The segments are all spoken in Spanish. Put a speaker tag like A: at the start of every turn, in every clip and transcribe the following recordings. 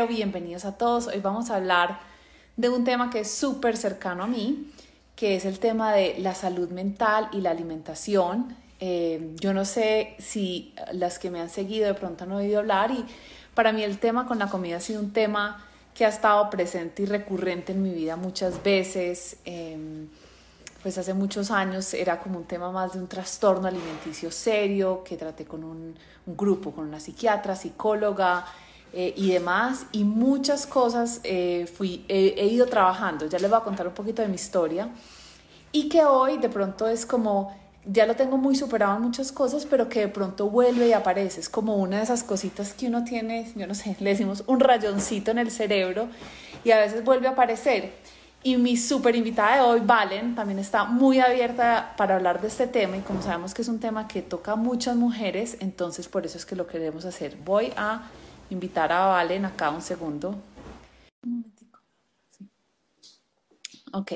A: bienvenidos a todos. Hoy vamos a hablar de un tema que es súper cercano a mí, que es el tema de la salud mental y la alimentación. Eh, yo no sé si las que me han seguido de pronto han oído hablar y para mí el tema con la comida ha sido un tema que ha estado presente y recurrente en mi vida muchas veces. Em, pues hace muchos años era como un tema más de un trastorno alimenticio serio que traté con un, grupo, con una psiquiatra, psicóloga eh, y demás, y muchas cosas eh, fui, he ido trabajando, ya les voy a contar un poquito de mi historia, y que hoy de pronto es como, ya lo tengo muy superado en muchas cosas, pero que de pronto vuelve y aparece, es como una de esas cositas que uno tiene, yo no sé, le decimos un rayoncito en el cerebro, y a veces vuelve a aparecer. Y mi súper invitada de hoy, Valen, también está muy abierta para hablar de este tema y como sabemos que es un tema que toca a muchas mujeres, entonces por eso es que lo queremos hacer. Voy a invitar a Valen acá un segundo. Un momentico. Ok.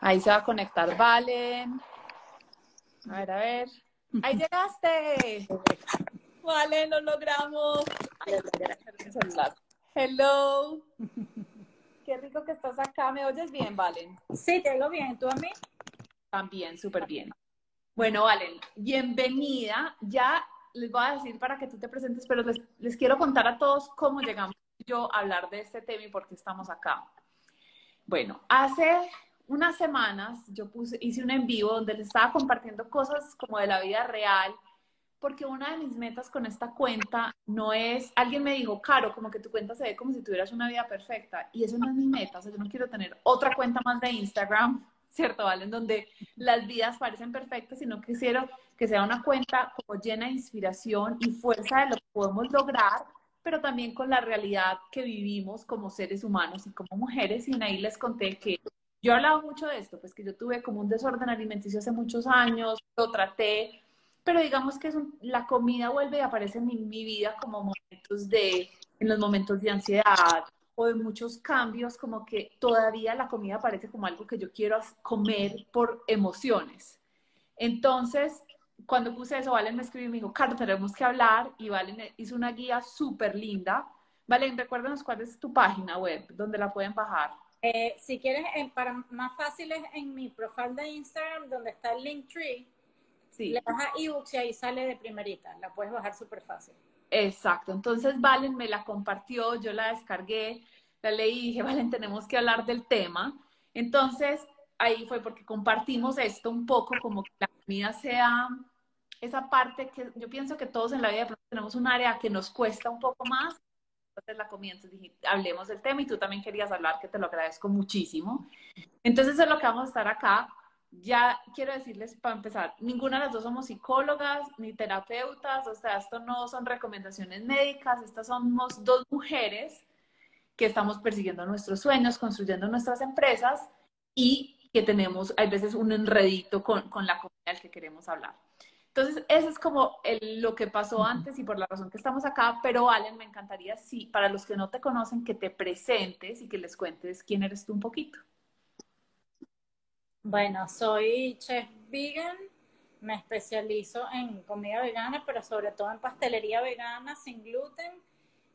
A: Ahí se va a conectar Valen. A ver, a ver. ¡Ahí llegaste! Valen, lo logramos. Hello. Qué rico que estás acá. ¿Me oyes bien, Valen?
B: Sí, te oigo bien. ¿Tú a mí?
A: También, súper bien. Bueno, Valen, bienvenida. Ya les voy a decir para que tú te presentes, pero les, quiero contar a todos cómo llegamos yo a hablar de este tema y por qué estamos acá. Bueno, hace unas semanas yo puse, hice un en vivo donde les estaba compartiendo cosas como de la vida real porque una de mis metas con esta cuenta no es, alguien me dijo, Caro, como que tu cuenta se ve como si tuvieras una vida perfecta, y eso no es mi meta, o sea, yo no quiero tener otra cuenta más de Instagram, ¿cierto? ¿Vale? En donde las vidas parecen perfectas, sino que quiero que sea una cuenta como llena de inspiración y fuerza de lo que podemos lograr, pero también con la realidad que vivimos como seres humanos y como mujeres, y ahí les conté que yo he hablado mucho de esto, pues que yo tuve como un desorden alimenticio hace muchos años, lo traté, pero digamos que es la comida vuelve y aparece en mi, vida como momentos de, en los momentos de ansiedad o de muchos cambios, como que todavía la comida aparece como algo que yo quiero comer por emociones. Entonces, cuando puse eso, Valen me escribió y me dijo, Carlos, tenemos que hablar, y Valen hizo una guía súper linda. Valen, recuérdanos cuál es tu página web, donde la pueden bajar.
B: Eh, si quieres, para más fácil es en mi profile de Instagram, donde está el link tree Sí. Le das a ebooks y ahí sale de primerita, la puedes bajar súper fácil.
A: Exacto, entonces Valen me la compartió, yo la descargué, la leí y dije, Valen, tenemos que hablar del tema. Entonces, ahí fue porque compartimos esto un poco, como que la comida sea esa parte que yo pienso que todos en la vida tenemos un área que nos cuesta un poco más. Entonces la comida, entonces dije, hablemos del tema y tú también querías hablar, que te lo agradezco muchísimo. Entonces es lo que vamos a estar acá ya quiero decirles para empezar, ninguna de las dos somos psicólogas ni terapeutas, o sea, esto no son recomendaciones médicas, estas somos dos mujeres que estamos persiguiendo nuestros sueños, construyendo nuestras empresas y que tenemos, hay veces, un enredito con, con la comunidad del que queremos hablar. Entonces, eso es como lo que pasó antes y por la razón que estamos acá, pero Valen, me encantaría, sí, para los que no te conocen, que te presentes y que les cuentes quién eres tú un poquito.
B: Bueno, soy chef vegan, me especializo en comida vegana, pero sobre todo en pastelería vegana sin gluten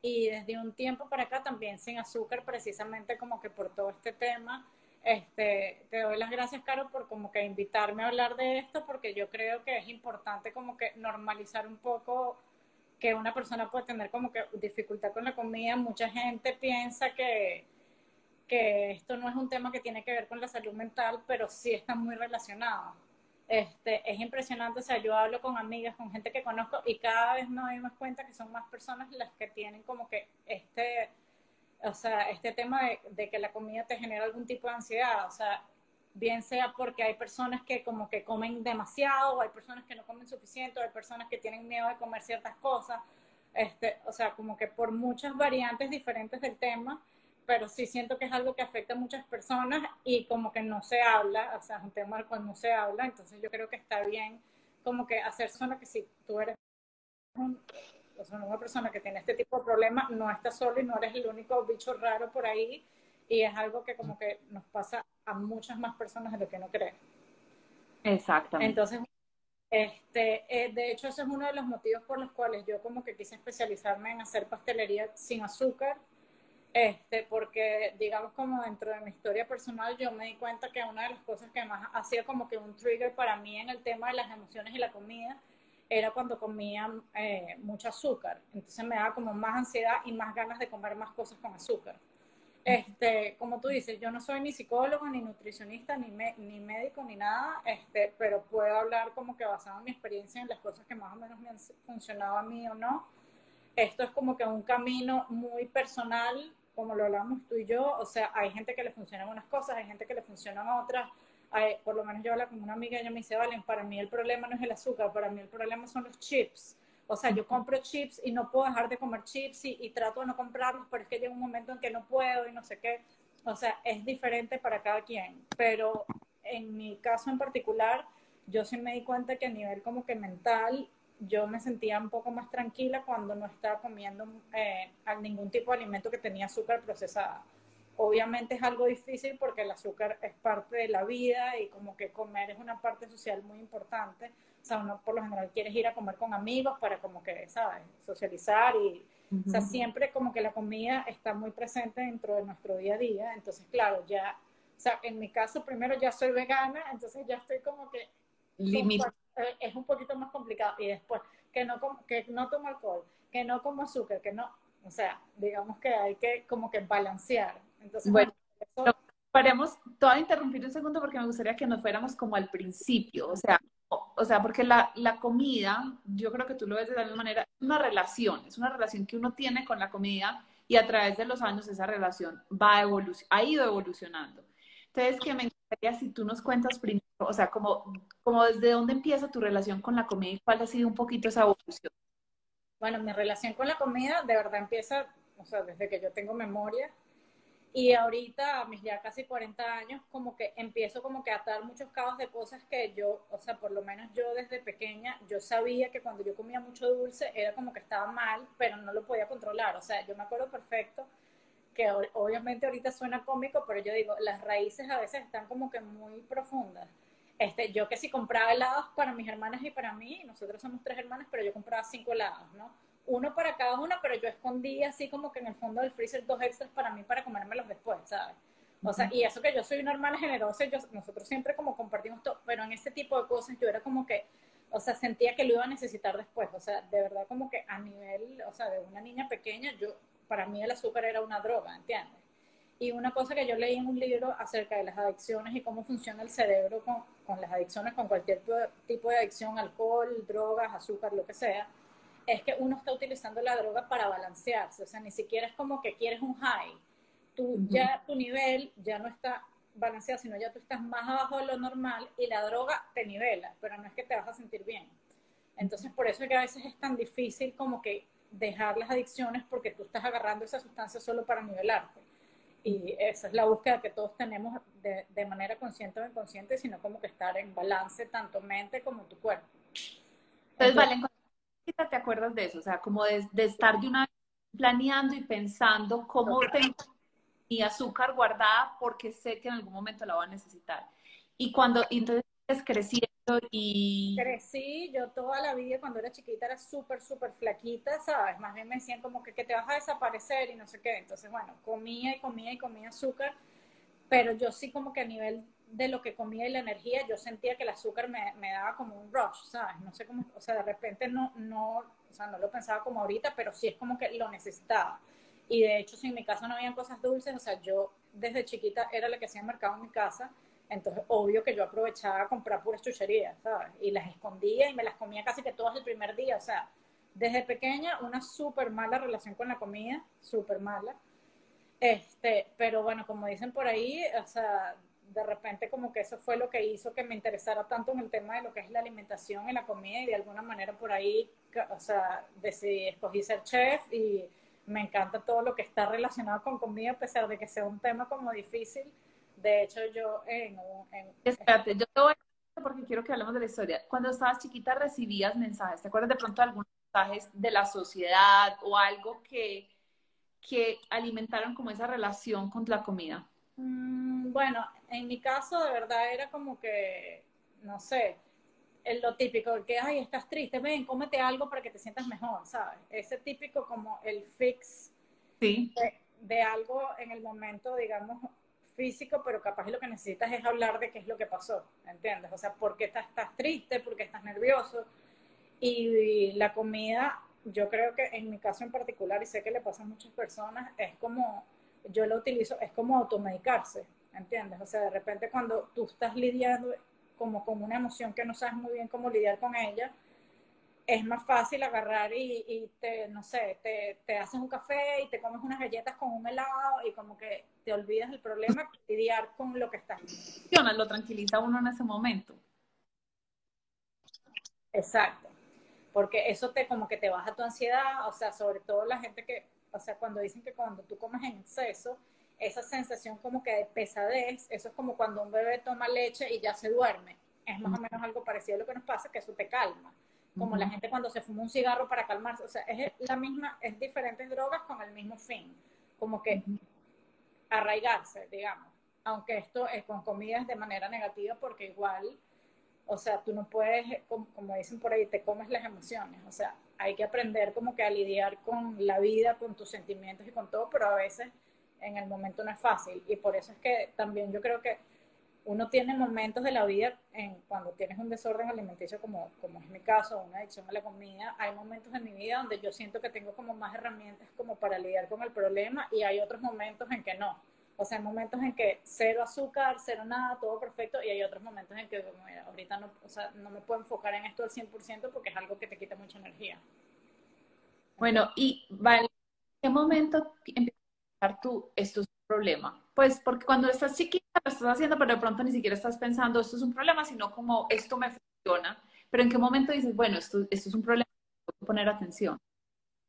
B: y desde un tiempo para acá también sin azúcar, precisamente como que por todo este tema. Este, te doy las gracias, Caro, por como que invitarme a hablar de esto, porque yo creo que es importante como que normalizar un poco que una persona puede tener como que dificultad con la comida. Mucha gente piensa que, que esto no es un tema que tiene que ver con la salud mental, pero sí está muy relacionado. Este, es impresionante, o sea, yo hablo con amigas, con gente que conozco y cada vez me doy más cuenta que son más personas las que tienen como que este, o sea, este tema de, que la comida te genera algún tipo de ansiedad, o sea, bien sea porque hay personas que como que comen demasiado, o hay personas que no comen suficiente, o hay personas que tienen miedo de comer ciertas cosas, este, o sea, como que por muchas variantes diferentes del tema, pero sí siento que es algo que afecta a muchas personas y como que no se habla, o sea, es un tema del cual no se habla, entonces yo creo que está bien como que hacer solo que si tú eres una persona que tiene este tipo de problemas, no estás solo y no eres el único bicho raro por ahí y es algo que como que nos pasa a muchas más personas de lo que no cree.
A: Exactamente.
B: Entonces, Este, eh, de hecho, ese es uno de los motivos por los cuales yo como que quise especializarme en hacer pastelería sin azúcar, este, porque digamos como dentro de mi historia personal yo me di cuenta que una de las cosas que más hacía como que un trigger para mí en el tema de las emociones y la comida era cuando comía eh, mucho azúcar. Entonces me daba como más ansiedad y más ganas de comer más cosas con azúcar. Este, como tú dices, yo no soy ni psicólogo, ni nutricionista, ni, ni médico, ni nada, este, pero puedo hablar como que basado en mi experiencia en las cosas que más o menos me han funcionado a mí o no. Esto es como que un camino muy personal, como lo hablamos tú y yo, o sea, hay gente que le funcionan unas cosas, hay gente que le funcionan otras, por lo menos yo hablo con una amiga y ella me dice, Valen, para mí el problema no es el azúcar, para mí el problema son los chips. O sea, yo compro chips y no puedo dejar de comer chips y, trato de no comprarlos, pero es que llega un momento en que no puedo y no sé qué. O sea, es diferente para cada quien. Pero en mi caso en particular, yo sí me di cuenta que a nivel como que mental, yo me sentía un poco más tranquila cuando no estaba comiendo eh, ningún tipo de alimento que tenía azúcar procesada. Obviamente es algo difícil porque el azúcar es parte de la vida y como que comer es una parte social muy importante o sea, uno por lo general quieres ir a comer con amigos para como que, ¿sabes? Socializar y, o sea, siempre como que la comida está muy presente dentro de nuestro día a día. Entonces, claro, ya, o sea, en mi caso primero ya soy vegana, entonces ya estoy como que... Eh, es un poquito más complicado. Y después, que no, que no tomo alcohol, que no como azúcar, que no, o sea, digamos que hay que como que balancear. Entonces,
A: bueno, eso... paremos, te voy a interrumpir un segundo porque me gustaría que nos fuéramos como al principio, o sea, o sea, porque la, la, comida, yo creo que tú lo ves de la misma manera, es una relación, es una relación que uno tiene con la comida y a través de los años esa relación va ha ido evolucionando. Entonces, que me encantaría si tú nos cuentas primero, o sea, como, como desde dónde empieza tu relación con la comida y cuál ha sido un poquito esa evolución.
B: Bueno, mi relación con la comida de verdad empieza, o sea, desde que yo tengo memoria. Y ahorita, mis ya casi 40 años, como que empiezo como que a atar muchos cabos de cosas que yo, o sea, por lo menos yo desde pequeña, yo sabía que cuando yo comía mucho dulce era como que estaba mal, pero no lo podía controlar. O sea, yo me acuerdo perfecto que obviamente ahorita suena cómico, pero yo digo, las raíces a veces están como que muy profundas. Este, yo que si compraba helados para mis hermanas y para mí, nosotros somos tres hermanas, pero yo compraba cinco helados, ¿no? Uno para cada una, pero yo escondí así como que en el fondo del freezer dos extras para mí para comérmelos después, ¿sabes? O sea, y eso que yo soy una hermana generosa, yo, nosotros siempre como compartimos todo, pero en ese tipo de cosas yo era como que, o sea, sentía que lo iba a necesitar después, o sea, de verdad como que a nivel, o sea, de una niña pequeña, yo, para mí el azúcar era una droga, ¿entiendes? Y una cosa que yo leí en un libro acerca de las adicciones y cómo funciona el cerebro con, con las adicciones, con cualquier tipo de adicción, alcohol, drogas, azúcar, lo que sea, es que uno está utilizando la droga para balancearse, o sea, ni siquiera es como que quieres un high, tú ya tu nivel ya no está balanceado, sino ya tú estás más abajo de lo normal y la droga te nivela, pero no es que te vas a sentir bien. Entonces, por eso es que a veces es tan difícil como que dejar las adicciones porque tú estás agarrando esa sustancia solo para nivelarte. Y esa es la búsqueda que todos tenemos de, de manera consciente o inconsciente, sino como que estar en balance tanto mente como tu cuerpo.
A: Entonces, Valen, te acuerdas de eso? O sea, como de, estar de una vez planeando y pensando cómo tengo mi azúcar guardada porque sé que en algún momento la voy a necesitar. Y cuando, entonces creciendo y...
B: Crecí, yo toda la vida cuando era chiquita era súper, súper flaquita, ¿sabes? Más bien me decían como que, que te vas a desaparecer y no sé qué. Entonces, bueno, comía y comía y comía azúcar, pero yo sí como que a nivel de lo que comía y la energía, yo sentía que el azúcar me, me, daba como un rush, ¿sabes? No sé cómo, o sea, de repente no, no, o sea, no lo pensaba como ahorita, pero sí es como que lo necesitaba. Y de hecho, si en mi casa no habían cosas dulces, o sea, yo desde chiquita era la que hacía mercado en mi casa, entonces obvio que yo aprovechaba a comprar puras chucherías, ¿sabes? Y las escondía y me las comía casi que todas el primer día, o sea, desde pequeña una súper mala relación con la comida, súper mala. Este, pero bueno, como dicen por ahí, o sea, de repente como que eso fue lo que hizo que me interesara tanto en el tema de lo que es la alimentación y la comida y de alguna manera por ahí, o sea, decidí, escogí ser chef y me encanta todo lo que está relacionado con comida a pesar de que sea un tema como difícil. De hecho, yo en... en
A: Espérate, yo te voy a porque quiero que hablemos de la historia. Cuando estabas chiquita recibías mensajes, ¿te acuerdas de pronto de algunos mensajes de la sociedad o algo que, que alimentaron como esa relación con la comida?
B: Mm, bueno, en mi caso de verdad era como que, no sé, lo típico, que, ay, estás triste, ven, cómete algo para que te sientas mejor, ¿sabes? Ese típico como el fix
A: sí.
B: de, algo en el momento, digamos, físico, pero capaz lo que necesitas es hablar de qué es lo que pasó, ¿entiendes? O sea, ¿por qué estás, estás triste? ¿Por qué estás nervioso? Y la comida, yo creo que en mi caso en particular, y sé que le pasa a muchas personas, es como, yo lo utilizo, es como automedicarse, ¿entiendes? O sea, de repente cuando tú estás lidiando como con una emoción que no sabes muy bien cómo lidiar con ella, es más fácil agarrar y, te, no sé, te, te, haces un café y te comes unas galletas con un helado y como que te olvidas del problema, lidiar con lo que estás.
A: Lo tranquiliza uno en ese momento.
B: Exacto. Porque eso te como que te baja tu ansiedad, o sea, sobre todo la gente que, o sea, cuando dicen que cuando tú comes en exceso, esa sensación como que de pesadez, eso es como cuando un bebé toma leche y ya se duerme. Es más o menos algo parecido a lo que nos pasa, que eso te calma. Como la gente cuando se fuma un cigarro para calmarse. O sea, es la misma, es diferentes drogas con el mismo fin. Como que arraigarse, digamos. Aunque esto es con comidas de manera negativa, porque igual, o sea, tú no puedes, como, como dicen por ahí, te comes las emociones. O sea, hay que aprender como que a lidiar con la vida, con tus sentimientos y con todo, pero a veces en el momento no es fácil. Y por eso es que también yo creo que uno tiene momentos de la vida, en, cuando tienes un desorden alimenticio, como, como es mi caso, una adicción a la comida, hay momentos en mi vida donde yo siento que tengo como más herramientas como para lidiar con el problema y hay otros momentos en que no. O sea, hay momentos en que cero azúcar, cero nada, todo perfecto, y hay otros momentos en que, mira, ahorita no, o sea, no me puedo enfocar en esto al 100% porque es algo que te quita mucha energía.
A: Bueno, y vale, ¿en qué momento tú, esto es un problema. Pues porque cuando estás chiquita lo estás haciendo, pero de pronto ni siquiera estás pensando, esto es un problema, sino como esto me funciona. Pero en qué momento dices, bueno, esto, esto es un problema, tengo que poner atención.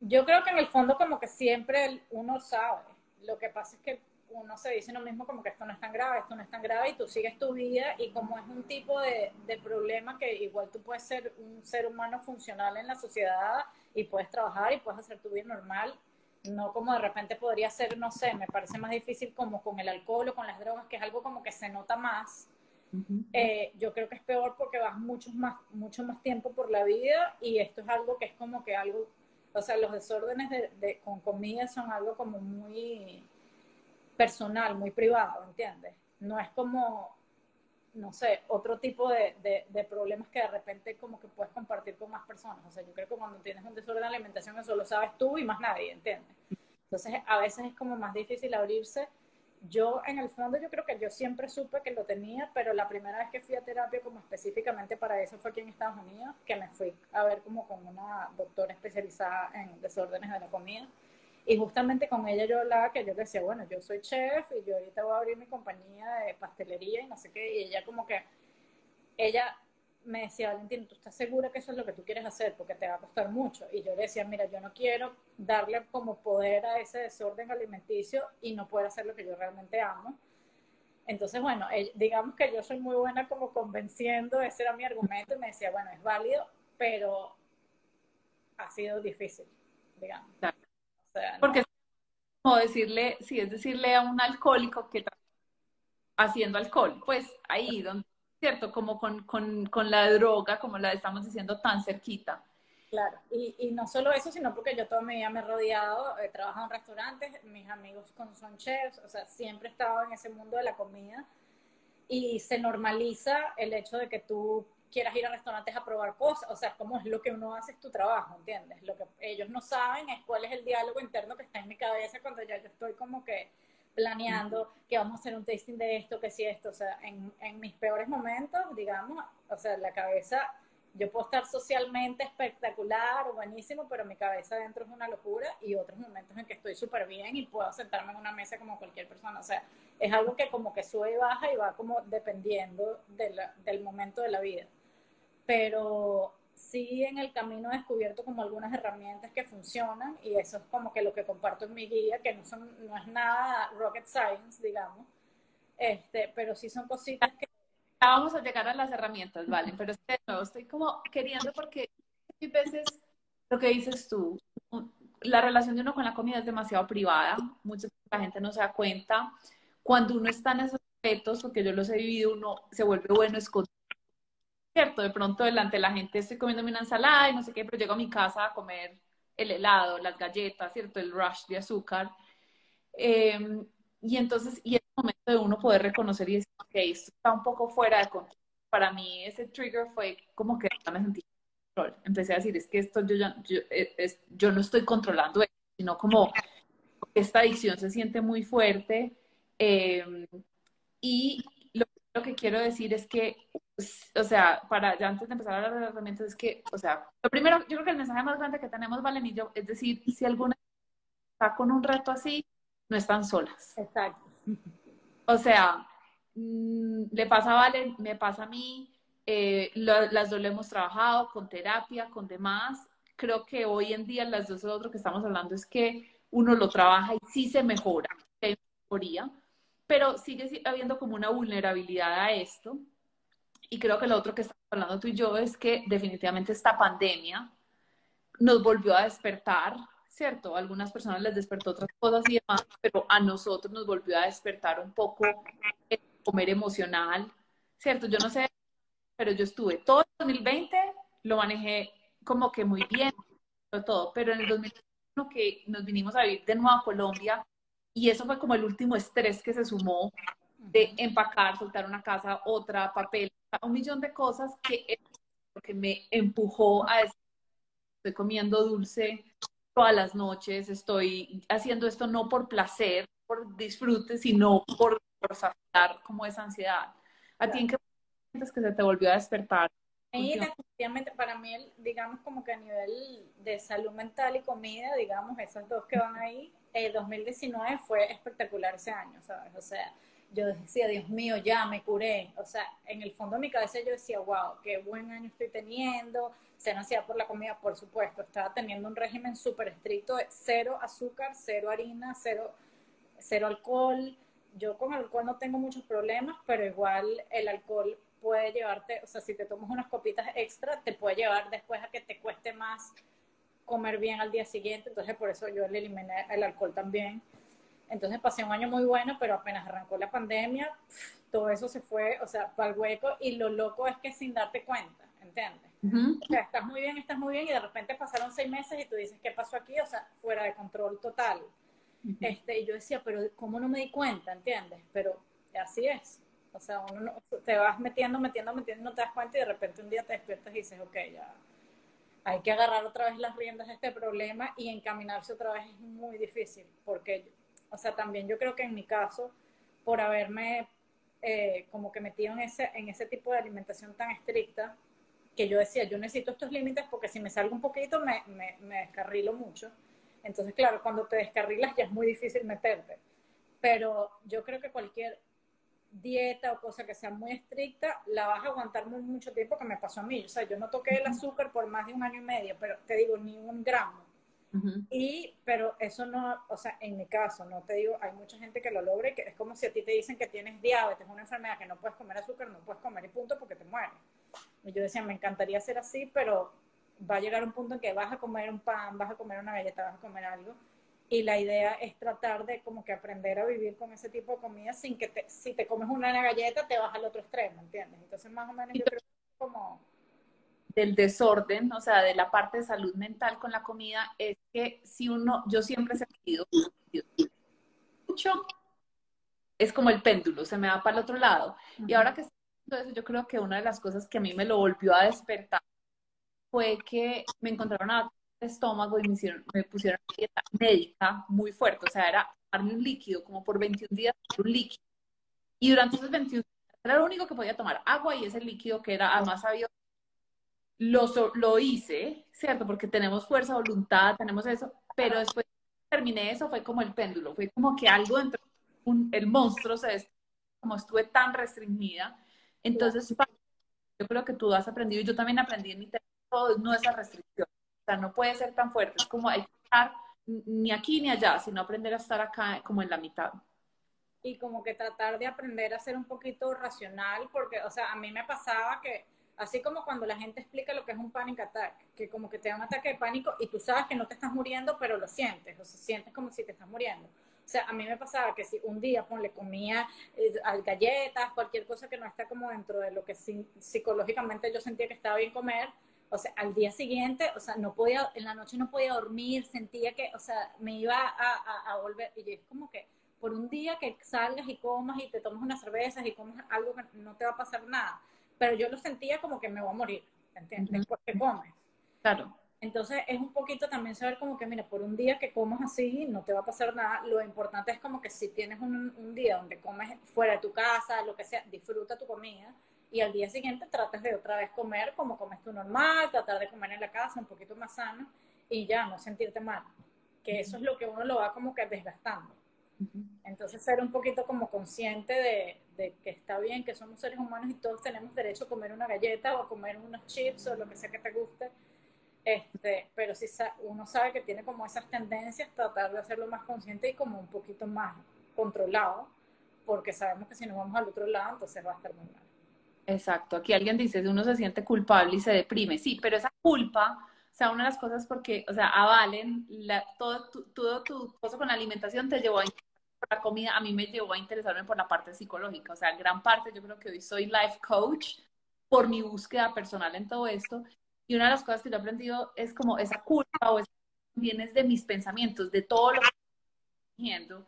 B: Yo creo que en el fondo como que siempre uno sabe. Lo que pasa es que uno se dice lo mismo como que esto no es tan grave, esto no es tan grave y tú sigues tu vida y como es un tipo de, de problema que igual tú puedes ser un ser humano funcional en la sociedad y puedes trabajar y puedes hacer tu vida normal, no como de repente podría ser, no sé, me parece más difícil como con el alcohol o con las drogas, que es algo como que se nota más. Eh, yo creo que es peor porque vas mucho más, mucho más tiempo por la vida y esto es algo que es como que algo, o sea, los desórdenes de, con comida son algo como muy personal, muy privado, ¿entiendes? No es como no sé, otro tipo de, de, problemas que de repente como que puedes compartir con más personas. O sea, yo creo que cuando tienes un desorden de alimentación eso lo sabes tú y más nadie, ¿entiendes? Entonces, a veces es como más difícil abrirse. Yo, en el fondo, yo creo que yo siempre supe que lo tenía, pero la primera vez que fui a terapia como específicamente para eso fue aquí en Estados Unidos, que me fui a ver como con una doctora especializada en desórdenes de la comida. Y justamente con ella yo hablaba que yo decía, bueno, yo soy chef y yo ahorita voy a abrir mi compañía de pastelería y no sé qué. Y ella como que, ella me decía, Valentín, ¿tú estás segura que eso es lo que tú quieres hacer? Porque te va a costar mucho. Y yo le decía, mira, yo no quiero darle como poder a ese desorden alimenticio y no poder hacer lo que yo realmente amo. Entonces, bueno, digamos que yo soy muy buena como convenciendo, ese era mi argumento, y me decía, bueno, es válido, pero ha sido difícil, digamos.
A: Porque es como decirle, sí, es decirle a un alcohólico que está haciendo alcohol, pues ahí donde, ¿cierto? Como con, con, con la droga, como la estamos diciendo, tan cerquita.
B: Claro, y, y, no solo eso, sino porque yo toda mi vida me he rodeado, he trabajado en restaurantes, mis amigos son chefs, o sea, siempre he estado en ese mundo de la comida y se normaliza el hecho de que tú quieras ir a restaurantes a probar cosas, o sea, como es lo que uno hace, es tu trabajo, ¿entiendes? Lo que ellos no saben es cuál es el diálogo interno que está en mi cabeza cuando ya yo estoy como que planeando que vamos a hacer un tasting de esto, que si esto, o sea, en, en mis peores momentos, digamos, o sea, la cabeza, yo puedo estar socialmente espectacular o buenísimo, pero mi cabeza adentro es una locura y otros momentos en que estoy súper bien y puedo sentarme en una mesa como cualquier persona, o sea, es algo que como que sube y baja y va como dependiendo de del momento de la vida pero sí en el camino he descubierto como algunas herramientas que funcionan y eso es como que lo que comparto en mi guía, que no, son, no es nada rocket science, digamos, este, pero sí son cositas que...
A: vamos a llegar a las herramientas, ¿vale? Pero de nuevo estoy como queriendo porque a veces lo que dices tú, la relación de uno con la comida es demasiado privada, mucha la gente no se da cuenta. Cuando uno está en esos aspectos, porque yo los he vivido, uno se vuelve bueno escondido cierto, de pronto delante de la gente estoy comiendo una ensalada y no sé qué, pero llego a mi casa a comer el helado, las galletas, ¿cierto? El rush de azúcar. Em, y entonces, y es el momento de uno poder reconocer y decir, ok, esto está un poco fuera de control. Para mí ese trigger fue como que me sentí control. Empecé a decir, es que esto yo ya, yo, eh, es, yo no estoy controlando esto, sino como esta adicción se siente muy fuerte. Eh, y lo, lo, que quiero decir es que, o sea, para ya antes de empezar a hablar de las herramientas, es que, o sea, lo primero, yo creo que el mensaje más grande que tenemos, Valen y yo, es decir, si alguna está con un reto así, no están solas.
B: Exacto.
A: O sea, mmm, le pasa a Valen, me pasa a mí, eh, lo, las dos lo hemos trabajado con terapia, con demás. Creo que hoy en día las dos, lo otro que estamos hablando es que uno lo trabaja y sí se mejora, hay mejoría, pero sigue habiendo como una vulnerabilidad a esto. Y creo que lo otro que estamos hablando tú y yo es que definitivamente esta pandemia nos volvió a despertar, ¿cierto? A algunas personas les despertó otras cosas y demás, pero a nosotros nos volvió a despertar un poco el comer emocional, ¿cierto? Yo no sé, pero yo estuve todo el 2020, lo manejé como que muy bien, todo, pero en el 2021 que nos vinimos a vivir de nuevo a Colombia y eso fue como el último estrés que se sumó de empacar, soltar una casa, otra, papel, un millón de cosas que que me empujó a decir, estoy comiendo dulce todas las noches, estoy haciendo esto no por placer, por disfrute, sino por, por sacar como esa ansiedad. ¿A ti en qué sientes que se te volvió a despertar?
B: Y definitivamente para mí, digamos como que a nivel de salud mental y comida, digamos, esos dos que van ahí, el 2019 fue espectacular ese año, ¿sabes? O sea, yo decía, Dios mío, ya me curé. O sea, en el fondo de mi cabeza yo decía, wow, qué buen año estoy teniendo. Se nacía por la comida, por supuesto. Estaba teniendo un régimen súper estricto de cero azúcar, cero harina, cero, cero alcohol. Yo con alcohol no tengo muchos problemas, pero igual el alcohol puede llevarte, o sea, si te tomas unas copitas extra, te puede llevar después a que te cueste más comer bien al día siguiente, entonces por eso yo le eliminé el alcohol también. Entonces pasé un año muy bueno, pero apenas arrancó la pandemia, todo eso se fue, o sea, para el hueco, y lo loco es que sin darte cuenta, ¿entiendes? Uh -huh. O sea, estás muy bien, estás muy bien, y de repente pasaron seis meses y tú dices, ¿qué pasó aquí? O sea, fuera de control total. Uh -huh. este, y yo decía, pero ¿cómo no me di cuenta? ¿Entiendes? Pero así es. O sea, uno no, te vas metiendo, metiendo, metiendo, no te das cuenta y de repente un día te despiertas y dices, ok, ya hay que agarrar otra vez las riendas de este problema y encaminarse otra vez es muy difícil, porque, o sea, también yo creo que en mi caso, por haberme eh, como que metido en ese, en ese tipo de alimentación tan estricta, que yo decía, yo necesito estos límites porque si me salgo un poquito me, me, me descarrilo mucho. Entonces, claro, cuando te descarrilas ya es muy difícil meterte. Pero yo creo que cualquier dieta o cosa que sea muy estricta, la vas a aguantar muy, mucho tiempo que me pasó a mí. O sea, yo no toqué el azúcar por más de un año y medio, pero te digo, ni un gramo. Uh -huh. Y, pero eso no, o sea, en mi caso, no te digo, hay mucha gente que lo logra y que es como si a ti te dicen que tienes diabetes, una enfermedad que no puedes comer azúcar, no puedes comer y punto porque te mueres. Y yo decía, me encantaría ser así, pero va a llegar un punto en que vas a comer un pan, vas a comer una galleta, vas a comer algo y la idea es tratar de como que aprender a vivir con ese tipo de comida sin que te, si te comes una galleta te vas al otro extremo, ¿entiendes? Entonces más o menos yo creo que es como...
A: Del desorden, o sea, de la parte de salud mental con la comida, es que si uno, yo siempre he sentido mucho, es como el péndulo, se me va para el otro lado. Uh -huh. Y ahora que estoy eso, yo creo que una de las cosas que a mí me lo volvió a despertar fue que me encontraron a estómago y me, hicieron, me pusieron una dieta médica muy fuerte, o sea, era darme un líquido, como por 21 días, un líquido. Y durante esos 21 días era lo único que podía tomar, agua y ese líquido que era además sabio. Lo, lo hice, ¿cierto? Porque tenemos fuerza, voluntad, tenemos eso, pero después terminé eso, fue como el péndulo, fue como que algo dentro, un, el monstruo se como estuve tan restringida. Entonces, yo creo que tú has aprendido, y yo también aprendí en mi todo no esa restricción o sea, no puede ser tan fuerte. Es como hay que estar ni aquí ni allá, sino aprender a estar acá como en la mitad.
B: Y como que tratar de aprender a ser un poquito racional, porque, o sea, a mí me pasaba que, así como cuando la gente explica lo que es un panic attack, que como que te da un ataque de pánico y tú sabes que no te estás muriendo, pero lo sientes, o sea, sientes como si te estás muriendo. O sea, a mí me pasaba que si un día, le comía eh, galletas, cualquier cosa que no está como dentro de lo que psicológicamente yo sentía que estaba bien comer, o sea, al día siguiente, o sea, no podía, en la noche no podía dormir, sentía que, o sea, me iba a, a, volver, y es como que por un día que salgas y comas y te tomas unas cervezas y comas algo que no te va a pasar nada, pero yo lo sentía como que me voy a morir, ¿entiendes? Porque comes.
A: Claro.
B: Entonces es un poquito también saber como que, mira, por un día que comas así no te va a pasar nada. Lo importante es como que si tienes un, un día donde comes fuera de tu casa, lo que sea, disfruta tu comida y al día siguiente trates de otra vez comer como comes tú normal, tratar de comer en la casa un poquito más sano y ya, no sentirte mal. Que eso es lo que uno lo va como que desgastando. Entonces ser un poquito como consciente de, de, que está bien, que somos seres humanos y todos tenemos derecho a comer una galleta o a comer unos chips o lo que sea que te guste. Este, pero si uno sabe que tiene como esas tendencias, tratar de hacerlo más consciente y como un poquito más controlado, porque sabemos que si nos vamos al otro lado, entonces va a estar muy mal.
A: Exacto, aquí alguien dice, uno se siente culpable y se deprime, sí, pero esa culpa, o sea, una de las cosas porque, o sea, avalen, la, todo, tu, todo tu cosa con la alimentación te llevó a la comida, a mí me llevó a interesarme por la parte psicológica, o sea, gran parte, yo creo que hoy soy life coach por mi búsqueda personal en todo esto, y una de las cosas que yo he aprendido es como esa culpa o esa viene de mis pensamientos, de todo lo que estoy viendo.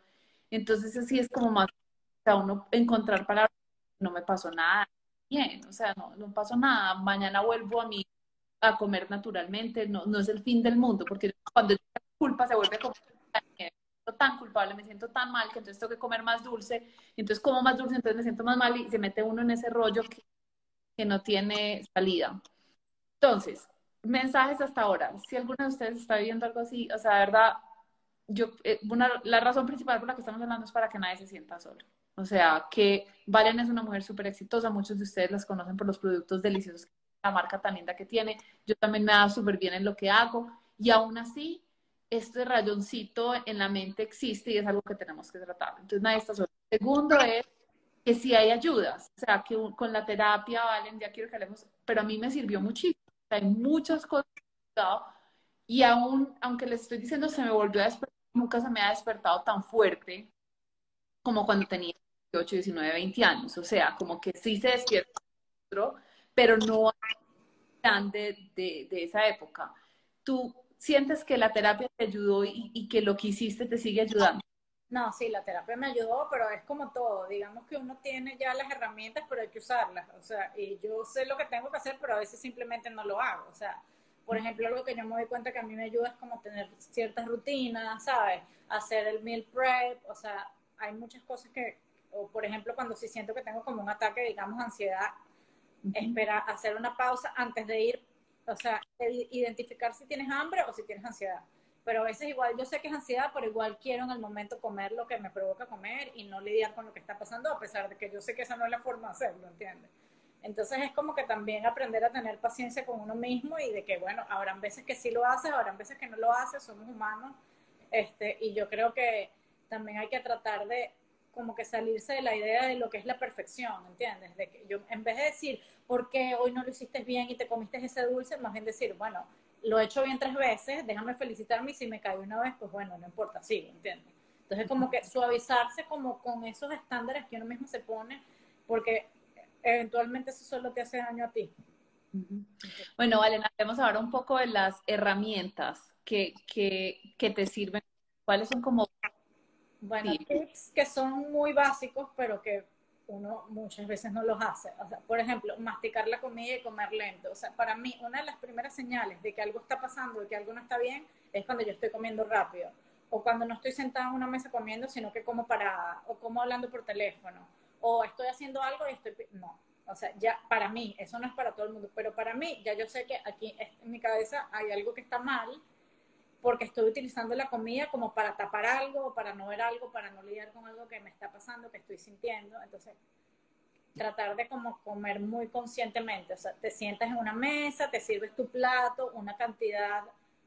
A: Entonces así es como más, o sea, uno encontrar palabras, no me pasó nada bien, o sea, no, no pasó nada, mañana vuelvo a mí a comer naturalmente, no, no es el fin del mundo, porque cuando la culpa se vuelve como tan culpable, me siento tan mal que entonces tengo que comer más dulce, entonces como más dulce, entonces me siento más mal y se mete uno en ese rollo que, que no tiene salida. Entonces, mensajes hasta ahora. Si alguno de ustedes está viendo algo así, o sea, de verdad, yo, eh, la razón principal por la que estamos hablando es para que nadie se sienta solo. O sea, que Valen es una mujer súper exitosa, muchos de ustedes las conocen por los productos deliciosos, la marca tan linda que tiene. Yo también me da súper bien en lo que hago y aún así, este rayoncito en la mente existe y es algo que tenemos que tratar. Entonces, nadie está solo. Segundo es que si hay ayudas, o sea, que con la terapia, Valen, ya quiero que hablemos, pero a mí me sirvió muchísimo hay muchas cosas y aún, aunque les estoy diciendo, se me volvió a despertar, nunca se me ha despertado tan fuerte como cuando tenía 18, 19, 20 años. O sea, como que sí se despierta, pero no tan de, de, de, esa época. ¿Tú sientes que la terapia te ayudó y, y que lo que hiciste te sigue ayudando?
B: No, sí, la terapia me ayudó, pero es como todo. Digamos que uno tiene ya las herramientas, pero hay que usarlas. O sea, y yo sé lo que tengo que hacer, pero a veces simplemente no lo hago. O sea, por ejemplo, algo que yo me doy cuenta que a mí me ayuda es como tener ciertas rutinas, ¿sabes? Hacer el meal prep, o sea, hay muchas cosas que, o por ejemplo, cuando sí siento que tengo como un ataque, digamos, ansiedad, esperar, hacer una pausa antes de ir, o sea, identificar si tienes hambre o si tienes ansiedad pero a veces igual yo sé que es ansiedad, pero igual quiero en el momento comer lo que me provoca comer y no lidiar con lo que está pasando, a pesar de que yo sé que esa no es la forma de hacerlo, ¿entiendes? Entonces es como que también aprender a tener paciencia con uno mismo y de que, bueno, habrán veces que sí lo haces, habrán veces que no lo haces, somos humanos, este, y yo creo que también hay que tratar de como que salirse de la idea de lo que es la perfección, ¿entiendes? De que yo, en vez de decir, ¿por qué hoy no lo hiciste bien y te comiste ese dulce? Más bien decir, bueno, lo he hecho bien tres veces, déjame felicitarme y si me cae una vez, pues bueno, no importa, sigo, ¿entiendes? Entonces como que suavizarse como con esos estándares que uno mismo se pone, porque eventualmente eso solo te hace daño a ti.
A: Bueno, Valen, hablemos ahora un poco de las herramientas que, que, que te sirven. ¿Cuáles son como...
B: Bueno, tips que son muy básicos, pero que uno muchas veces no los hace. O sea, por ejemplo, masticar la comida y comer lento. O sea, para mí, una de las primeras señales de que algo está pasando, de que algo no está bien, es cuando yo estoy comiendo rápido. O cuando no estoy sentada en una mesa comiendo, sino que como parada, o como hablando por teléfono, o estoy haciendo algo y estoy... No, o sea, ya para mí, eso no es para todo el mundo, pero para mí, ya yo sé que aquí en mi cabeza hay algo que está mal porque estoy utilizando la comida como para tapar algo, para no ver algo, para no lidiar con algo que me está pasando, que estoy sintiendo. Entonces, tratar de como comer muy conscientemente. O sea, te sientas en una mesa, te sirves tu plato, una cantidad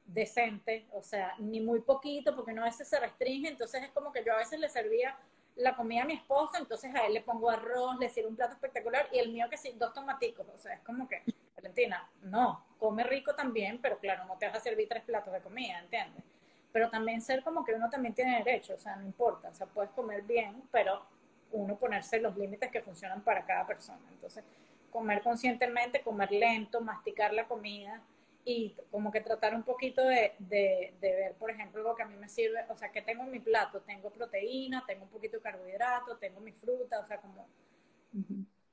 B: decente, o sea, ni muy poquito, porque no a veces se restringe. Entonces, es como que yo a veces le servía la comida a mi esposo, entonces a él le pongo arroz, le sirvo un plato espectacular, y el mío que sí, dos tomaticos. O sea, es como que No, come rico también, pero claro, no te vas a servir tres platos de comida, ¿entiendes? pero también ser como que uno también tiene derecho, o sea, no importa, o sea, puedes comer bien, pero uno ponerse los límites que funcionan para cada persona. Entonces, comer conscientemente, comer lento, masticar la comida y como que tratar un poquito de, de, ver, por ejemplo, lo que a mí me sirve, o sea, que tengo en mi plato, tengo proteína, tengo un poquito de carbohidrato, tengo mi fruta, o sea, como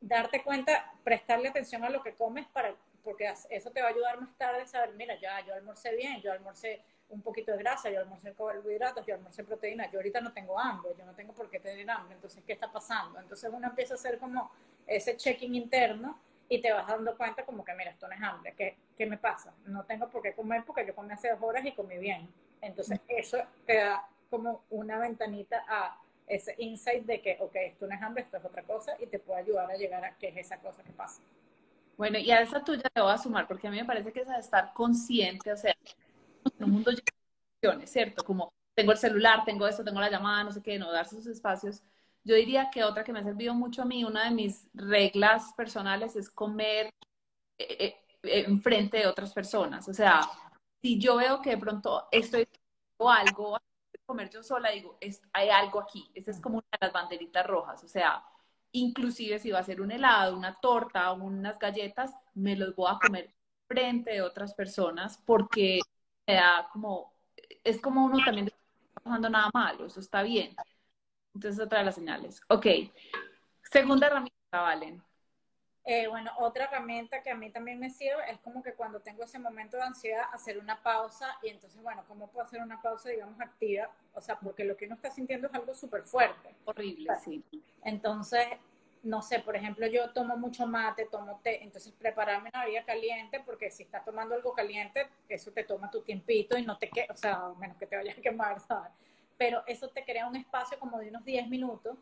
B: darte cuenta, prestarle atención a lo que comes para porque eso te va a ayudar más tarde a saber, mira, ya yo almorcé bien, yo almorcé un poquito de grasa, yo almorcé carbohidratos, yo almorcé proteína, yo ahorita no tengo hambre, yo no tengo por qué tener hambre, entonces, ¿qué está pasando? Entonces uno empieza a hacer como ese checking interno y te vas dando cuenta como que, mira, esto no es hambre, ¿qué, ¿qué me pasa? No tengo por qué comer porque yo comí hace dos horas y comí bien. Entonces eso te da como una ventanita a ese insight de que, ok, esto no es hambre, esto es otra cosa y te puede ayudar a llegar a qué es esa cosa que pasa.
A: Bueno, y a esa tuya te voy a sumar, porque a mí me parece que es estar consciente, o sea, en un mundo de opciones, ¿cierto? Como tengo el celular, tengo esto, tengo la llamada, no sé qué, no darse esos espacios. Yo diría que otra que me ha servido mucho a mí, una de mis reglas personales es comer eh, eh, eh, en frente de otras personas. O sea, si yo veo que de pronto estoy o algo, comer yo sola, digo, es, hay algo aquí. Esa es como una de las banderitas rojas. O sea, inclusive si va a ser un helado, una torta unas galletas, me los voy a comer frente de otras personas porque me da como, es como uno también está pasando nada malo, eso está bien. Entonces, otra de las señales. Ok. Segunda herramienta, Valen.
B: Eh, bueno, otra herramienta que a mí también me sirve es como que cuando tengo ese momento de ansiedad, hacer una pausa y entonces, bueno, ¿cómo puedo hacer una pausa, digamos, activa? O sea, porque lo que uno está sintiendo es algo súper fuerte.
A: Horrible, sí.
B: Entonces, no sé, por ejemplo, yo tomo mucho mate, tomo té, entonces prepararme una bebida caliente, porque si estás tomando algo caliente, eso te toma tu tiempito y no te queda, o sea, menos que te vayas a quemar, ¿sabes? Pero eso te crea un espacio como de unos 10 minutos,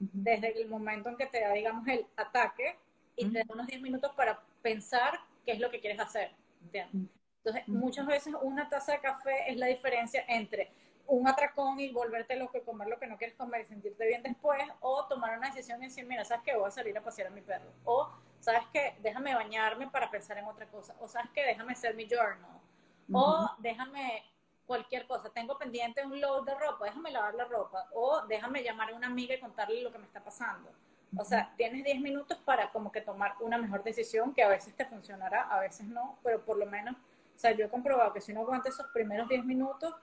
B: desde el momento en que te da, digamos, el ataque, y te da unos 10 minutos para pensar qué es lo que quieres hacer, ¿entiendes? Entonces, muchas veces una taza de café es la diferencia entre un atracón y volverte loco y comer lo que no quieres comer y sentirte bien después, o tomar una decisión y decir, mira, ¿sabes qué? Voy a salir a pasear a mi perro. O, ¿sabes qué? Déjame bañarme para pensar en otra cosa. O, ¿sabes qué? Déjame hacer mi journal. O, déjame cualquier cosa. Tengo pendiente un load de ropa, déjame lavar la ropa. O, déjame llamar a una amiga y contarle lo que me está pasando. O sea, tienes 10 minutos para como que tomar una mejor decisión que a veces te funcionará, a veces no, pero por lo menos, o sea, yo he comprobado que si no aguanta esos primeros 10 minutos,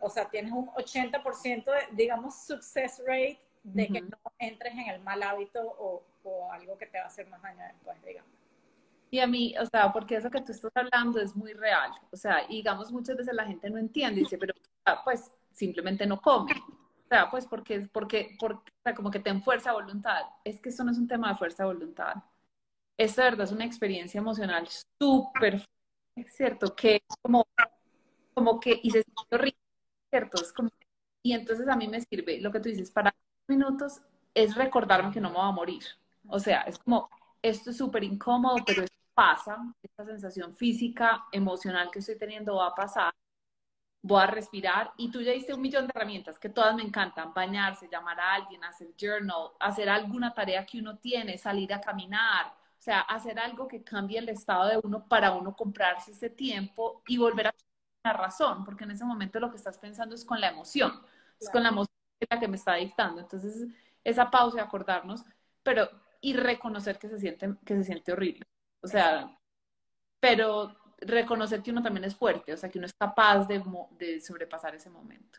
B: o sea, tienes un 80% de, digamos, success rate de que no entres en el mal hábito o, o, algo que te va a hacer más daño después, digamos.
A: Y a mí, o sea, porque eso que tú estás hablando es muy real. O sea, digamos, muchas veces la gente no entiende y dice, pero pues simplemente no come. Sea, pues porque, porque, porque o sea, como que ten fuerza voluntad. Es que eso no es un tema de fuerza voluntad. Esto de verdad es una experiencia emocional súper, ¿cierto? Que como, como que, y se siente rico ¿cierto? Es como, y entonces a mí me sirve lo que tú dices, para minutos es recordarme que no me voy a morir. O sea, es como, esto es súper incómodo, pero esto pasa, esta sensación física, emocional que estoy teniendo va a pasar, voy a respirar y tú ya diste un millón de herramientas que todas me encantan, bañarse, llamar a alguien, hacer journal, hacer alguna tarea que uno tiene, salir a caminar, o sea, hacer algo que cambie el estado de uno para uno comprarse ese tiempo y volver a la razón, porque en ese momento lo que estás pensando es con la emoción, es con la emoción la que me está dictando. Entonces, esa pausa y acordarnos, pero y reconocer que se siente, que se siente horrible. O sea, pero reconocer que uno también es fuerte, o sea, que uno es capaz de, de sobrepasar ese momento.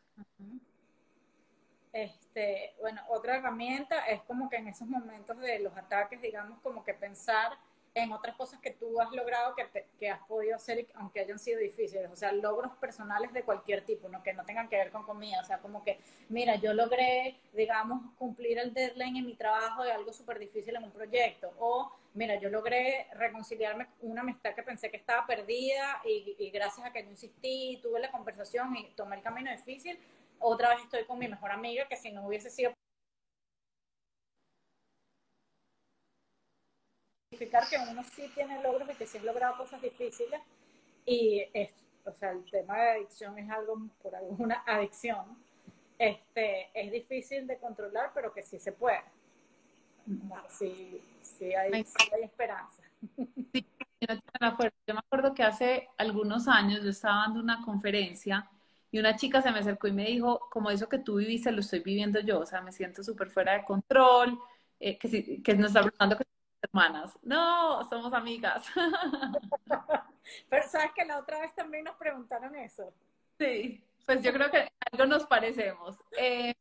B: Este, bueno, otra herramienta es como que en esos momentos de los ataques, digamos, como que pensar en otras cosas que tú has logrado, que, que has podido hacer, aunque hayan sido difíciles, o sea, logros personales de cualquier tipo, ¿no? que no tengan que ver con comida, o sea, como que, mira, yo logré, digamos, cumplir el deadline en mi trabajo de algo súper difícil en un proyecto, o mira, yo logré reconciliarme con una amistad que pensé que estaba perdida y, y gracias a que yo insistí, tuve la conversación y tomé el camino difícil, otra vez estoy con mi mejor amiga que si no hubiese sido que uno sí tiene logros y que sí ha logrado cosas difíciles y es, o sea, el tema de adicción es algo por alguna adicción, este, es difícil de controlar, pero que sí se puede. Sí, sí hay, hay esperanza.
A: yo me acuerdo que hace algunos años yo estaba dando una conferencia y una chica se me acercó y me dijo, como eso que tú viviste, lo estoy viviendo yo, o sea, me siento súper fuera de control, eh, que, que nos está preguntando que hermanas. No, somos amigas.
B: Pero sabes que la otra vez también nos preguntaron eso.
A: Sí, pues yo creo que algo nos parecemos. Eh,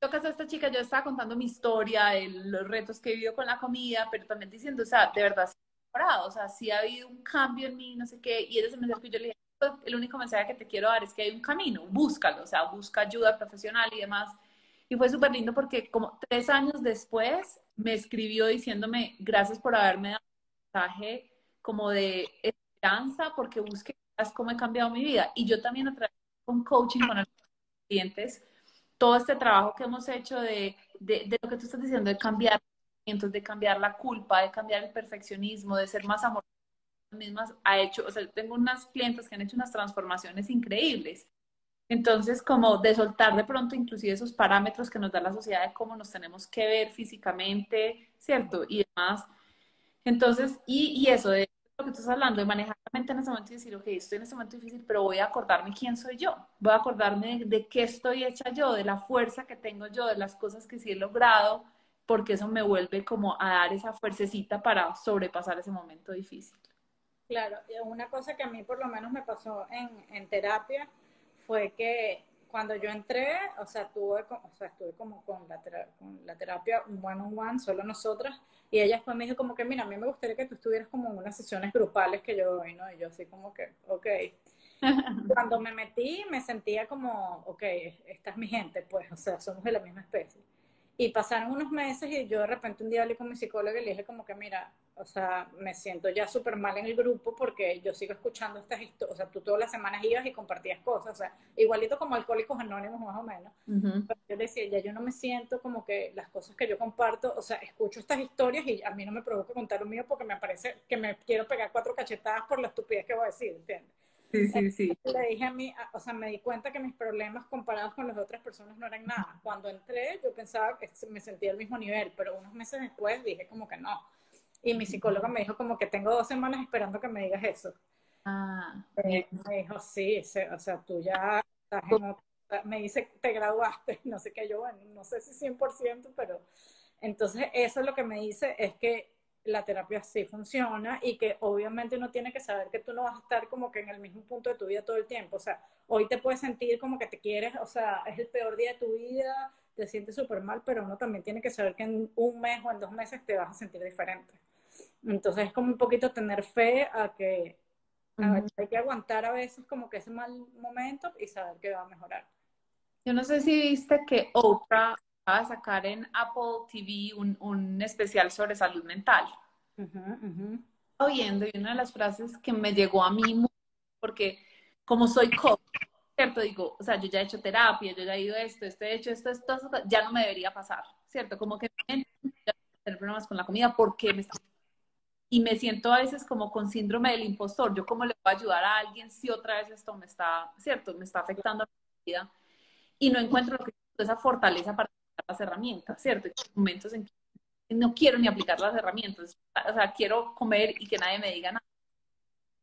A: tocas a esta chica, yo estaba contando mi historia, los retos que he vivido con la comida, pero también diciendo, o sea, de verdad, o sea, sí ha habido un cambio en mí, no sé qué, y ella se me acercó y yo le dije, el único mensaje que te quiero dar es que hay un camino, búscalo, o sea, busca ayuda profesional y demás. Y fue súper lindo porque como tres años después me escribió diciéndome, gracias por haberme dado un mensaje como de esperanza, porque busqué cómo he cambiado mi vida. Y yo también a través con coaching con los clientes, todo este trabajo que hemos hecho de, de, lo que tú estás diciendo, de cambiar de cambiar la culpa, de cambiar el perfeccionismo, de ser más amorosa mismas, ha hecho, o sea, tengo unas clientes que han hecho unas transformaciones increíbles. Entonces, como de soltar de pronto inclusive esos parámetros que nos da la sociedad de cómo nos tenemos que ver físicamente, ¿cierto? Y demás. Entonces, y, y eso de lo que tú estás hablando, de manejar la mente en ese momento y decir, ok, estoy en este momento difícil, pero voy a acordarme quién soy yo, voy a acordarme de, de qué estoy hecha yo, de la fuerza que tengo yo, de las cosas que sí he logrado, porque eso me vuelve como a dar esa fuercecita para sobrepasar ese momento difícil.
B: Claro, una cosa que a mí por lo menos me pasó en, en terapia fue que cuando yo entré, o sea, tuve, o sea, estuve como con la, con la terapia one on one, solo nosotras, y ella después me dijo como que, mira, a mí me gustaría que tú estuvieras como en unas sesiones grupales que yo doy, ¿no? Y yo así como que, ok. cuando me metí, me sentía como, ok, esta es mi gente, pues, o sea, somos de la misma especie. Y pasaron unos meses y yo de repente un día hablé con mi psicóloga y le dije como que, mira, o sea, me siento ya súper mal en el grupo porque yo sigo escuchando estas historias, o sea, tú todas las semanas ibas y compartías cosas, o sea, igualito como Alcohólicos Anónimos más o menos. Pero yo decía, ya yo no me siento como que las cosas que yo comparto, o sea, escucho estas historias y a mí no me provoca contar lo mío porque me parece que me quiero pegar cuatro cachetadas por la estupidez que voy a decir, ¿entiendes?
A: Sí, sí, sí.
B: Le dije a mí, o sea, me di cuenta que mis problemas comparados con las otras personas no eran nada. Cuando entré, yo pensaba que me sentía al mismo nivel, pero unos meses después dije como que no. Y mi psicóloga me dijo como que tengo dos semanas esperando que me digas eso.
A: Ah.
B: Eh, me dijo, sí, o sea, tú ya estás en me dice, te graduaste, no sé qué, yo, bueno, no sé si 100%, pero entonces eso lo que me dice es que la terapia sí funciona y que obviamente uno tiene que saber que tú no vas a estar como que en el mismo punto de tu vida todo el tiempo. O sea, hoy te puedes sentir como que te quieres, o sea, es el peor día de tu vida, te sientes súper mal, pero uno también tiene que saber que en un mes o en dos meses te vas a sentir diferente. Entonces es como un poquito tener fe a que hay que aguantar a veces como que ese mal momento y saber que va a mejorar.
A: Yo no sé si viste que Oprah a sacar en Apple TV un, un especial sobre salud mental. Oyendo, y una de las frases que me llegó a mí, porque como soy coach, ¿cierto? Digo, o sea, yo ya he hecho terapia, yo ya he ido esto, esto he hecho esto, esto, ya no me debería pasar, ¿cierto? Como que tener problemas con la comida porque me está... Y me siento a veces como con síndrome del impostor. Yo cómo le voy a ayudar a alguien si otra vez esto me está, ¿cierto? Me está afectando a mi vida. Y no encuentro lo que esa fortaleza para las herramientas, ¿cierto? Hay momentos en que no quiero ni aplicar las herramientas, o sea, quiero comer y que nadie me diga nada.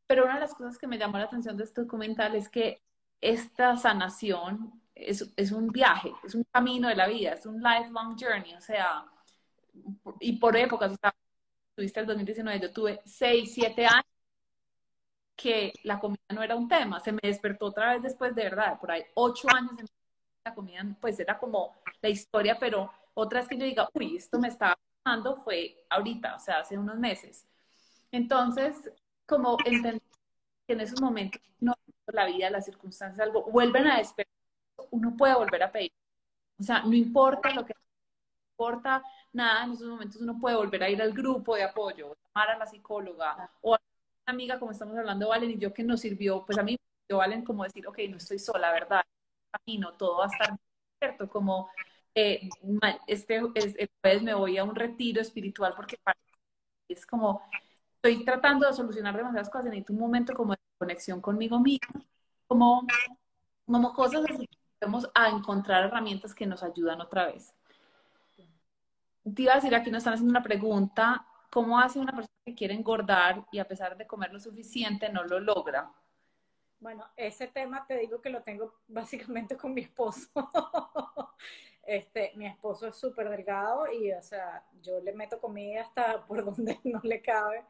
A: Pero una de las cosas que me llamó la atención de este documental es que esta sanación es, es un viaje, es un camino de la vida, es un lifelong journey, o sea, y por épocas, o sea, tuviste el 2019, yo tuve 6, 7 años que la comida no era un tema, se me despertó otra vez después de verdad, por ahí 8 años la comida, pues era como la historia, pero otras que yo diga, uy, esto me está pasando fue ahorita, o sea, hace unos meses. Entonces, como entender que en esos momentos, no, la vida, las circunstancias, algo, vuelven a despertar, uno puede volver a pedir. O sea, no importa lo que importa nada, en esos momentos uno puede volver a ir al grupo de apoyo, llamar a la psicóloga o a una amiga, como estamos hablando, Valen, y yo que nos sirvió, pues a mí me Valen, como decir, ok, no estoy sola, ¿verdad? Camino, todo va a estar cierto, como eh, este, vez me voy a un retiro espiritual porque es como, estoy tratando de solucionar demasiadas cosas, necesito un momento como de conexión conmigo mismo, como, como cosas así, vamos a encontrar herramientas que nos ayudan otra vez. Te iba a decir, aquí nos están haciendo una pregunta, ¿cómo hace una persona que quiere engordar y a pesar de comer lo suficiente no lo logra?
B: Bueno, ese tema te digo que lo tengo básicamente con mi esposo. este, mi esposo es súper delgado y, o sea, yo le meto comida hasta por donde no le cabe.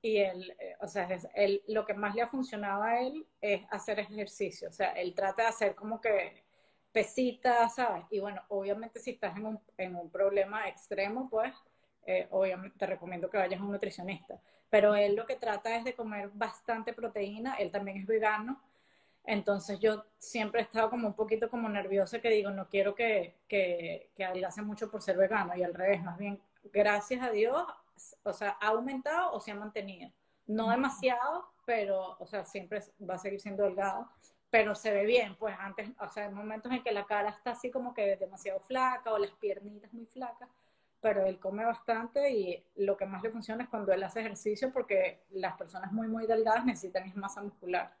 B: Y él, eh, o sea, él, lo que más le ha funcionado a él es hacer ejercicio. O sea, él trata de hacer como que pesitas, ¿sabes? Y bueno, obviamente si estás en un, en un problema extremo, pues, eh, obviamente te recomiendo que vayas a un nutricionista. Pero él lo que trata es de comer bastante proteína, él también es vegano, entonces yo siempre he estado como un poquito como nerviosa que digo, no quiero que, que, que adelgace mucho por ser vegano. Y al revés, más bien, gracias a Dios, o sea, ha aumentado o se ha mantenido. No demasiado, pero, o sea, siempre va a seguir siendo delgado, pero se ve bien, pues antes, o sea, hay momentos en que la cara está así como que demasiado flaca o las piernitas muy flacas, pero él come bastante y lo que más le funciona es cuando él hace ejercicio porque las personas muy, muy delgadas necesitan masa muscular.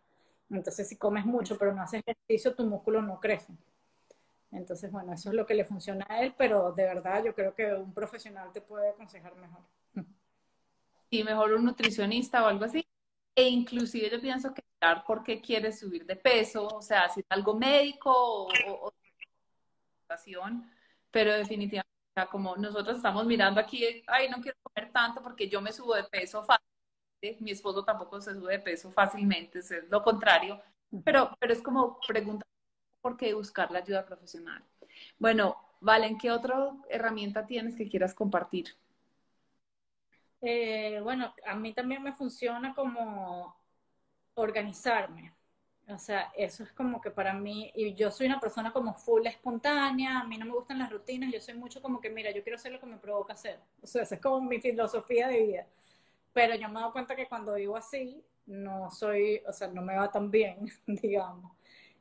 B: Entonces, si comes mucho pero no haces ejercicio, tu músculo no crece. Entonces, bueno, eso es lo que le funciona a él, pero de verdad yo creo que un profesional te puede aconsejar mejor.
A: Y mejor un nutricionista o algo así. E inclusive yo pienso que por qué quieres subir de peso, o sea, si es algo médico o, o, o pero definitivamente sea, como nosotros estamos mirando aquí, ay, no quiero comer tanto porque yo me subo de peso fácilmente, mi esposo tampoco se sube de peso fácilmente, es lo contrario, pero, pero es como preguntar por qué buscar la ayuda profesional. Bueno, Valen, ¿qué otra herramienta tienes que quieras compartir?
B: Eh, bueno, a mí también me funciona como organizarme. O sea, eso es como que para mí, y yo soy una persona como full espontánea, a mí no me gustan las rutinas, yo soy mucho como que, mira, yo quiero hacer lo que me provoca hacer. O sea, esa es como mi filosofía de vida. Pero yo me dado cuenta que cuando vivo así, no soy, o sea, no me va tan bien, digamos.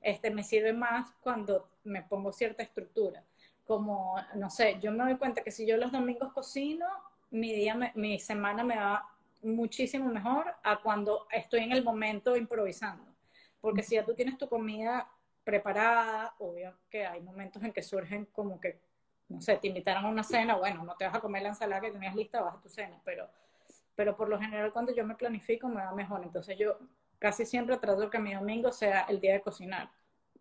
B: Este, me sirve más cuando me pongo cierta estructura. Como, no sé, yo me doy cuenta que si yo los domingos cocino, mi día, mi semana me va muchísimo mejor a cuando estoy en el momento improvisando porque si ya tú tienes tu comida preparada, obvio que hay momentos en que surgen como que, no sé, te invitaron a una cena, bueno, no te vas a comer la ensalada que tenías lista, vas a tu cena, pero, pero por lo general cuando yo me planifico me va mejor. Entonces yo casi siempre trato que mi domingo sea el día de cocinar.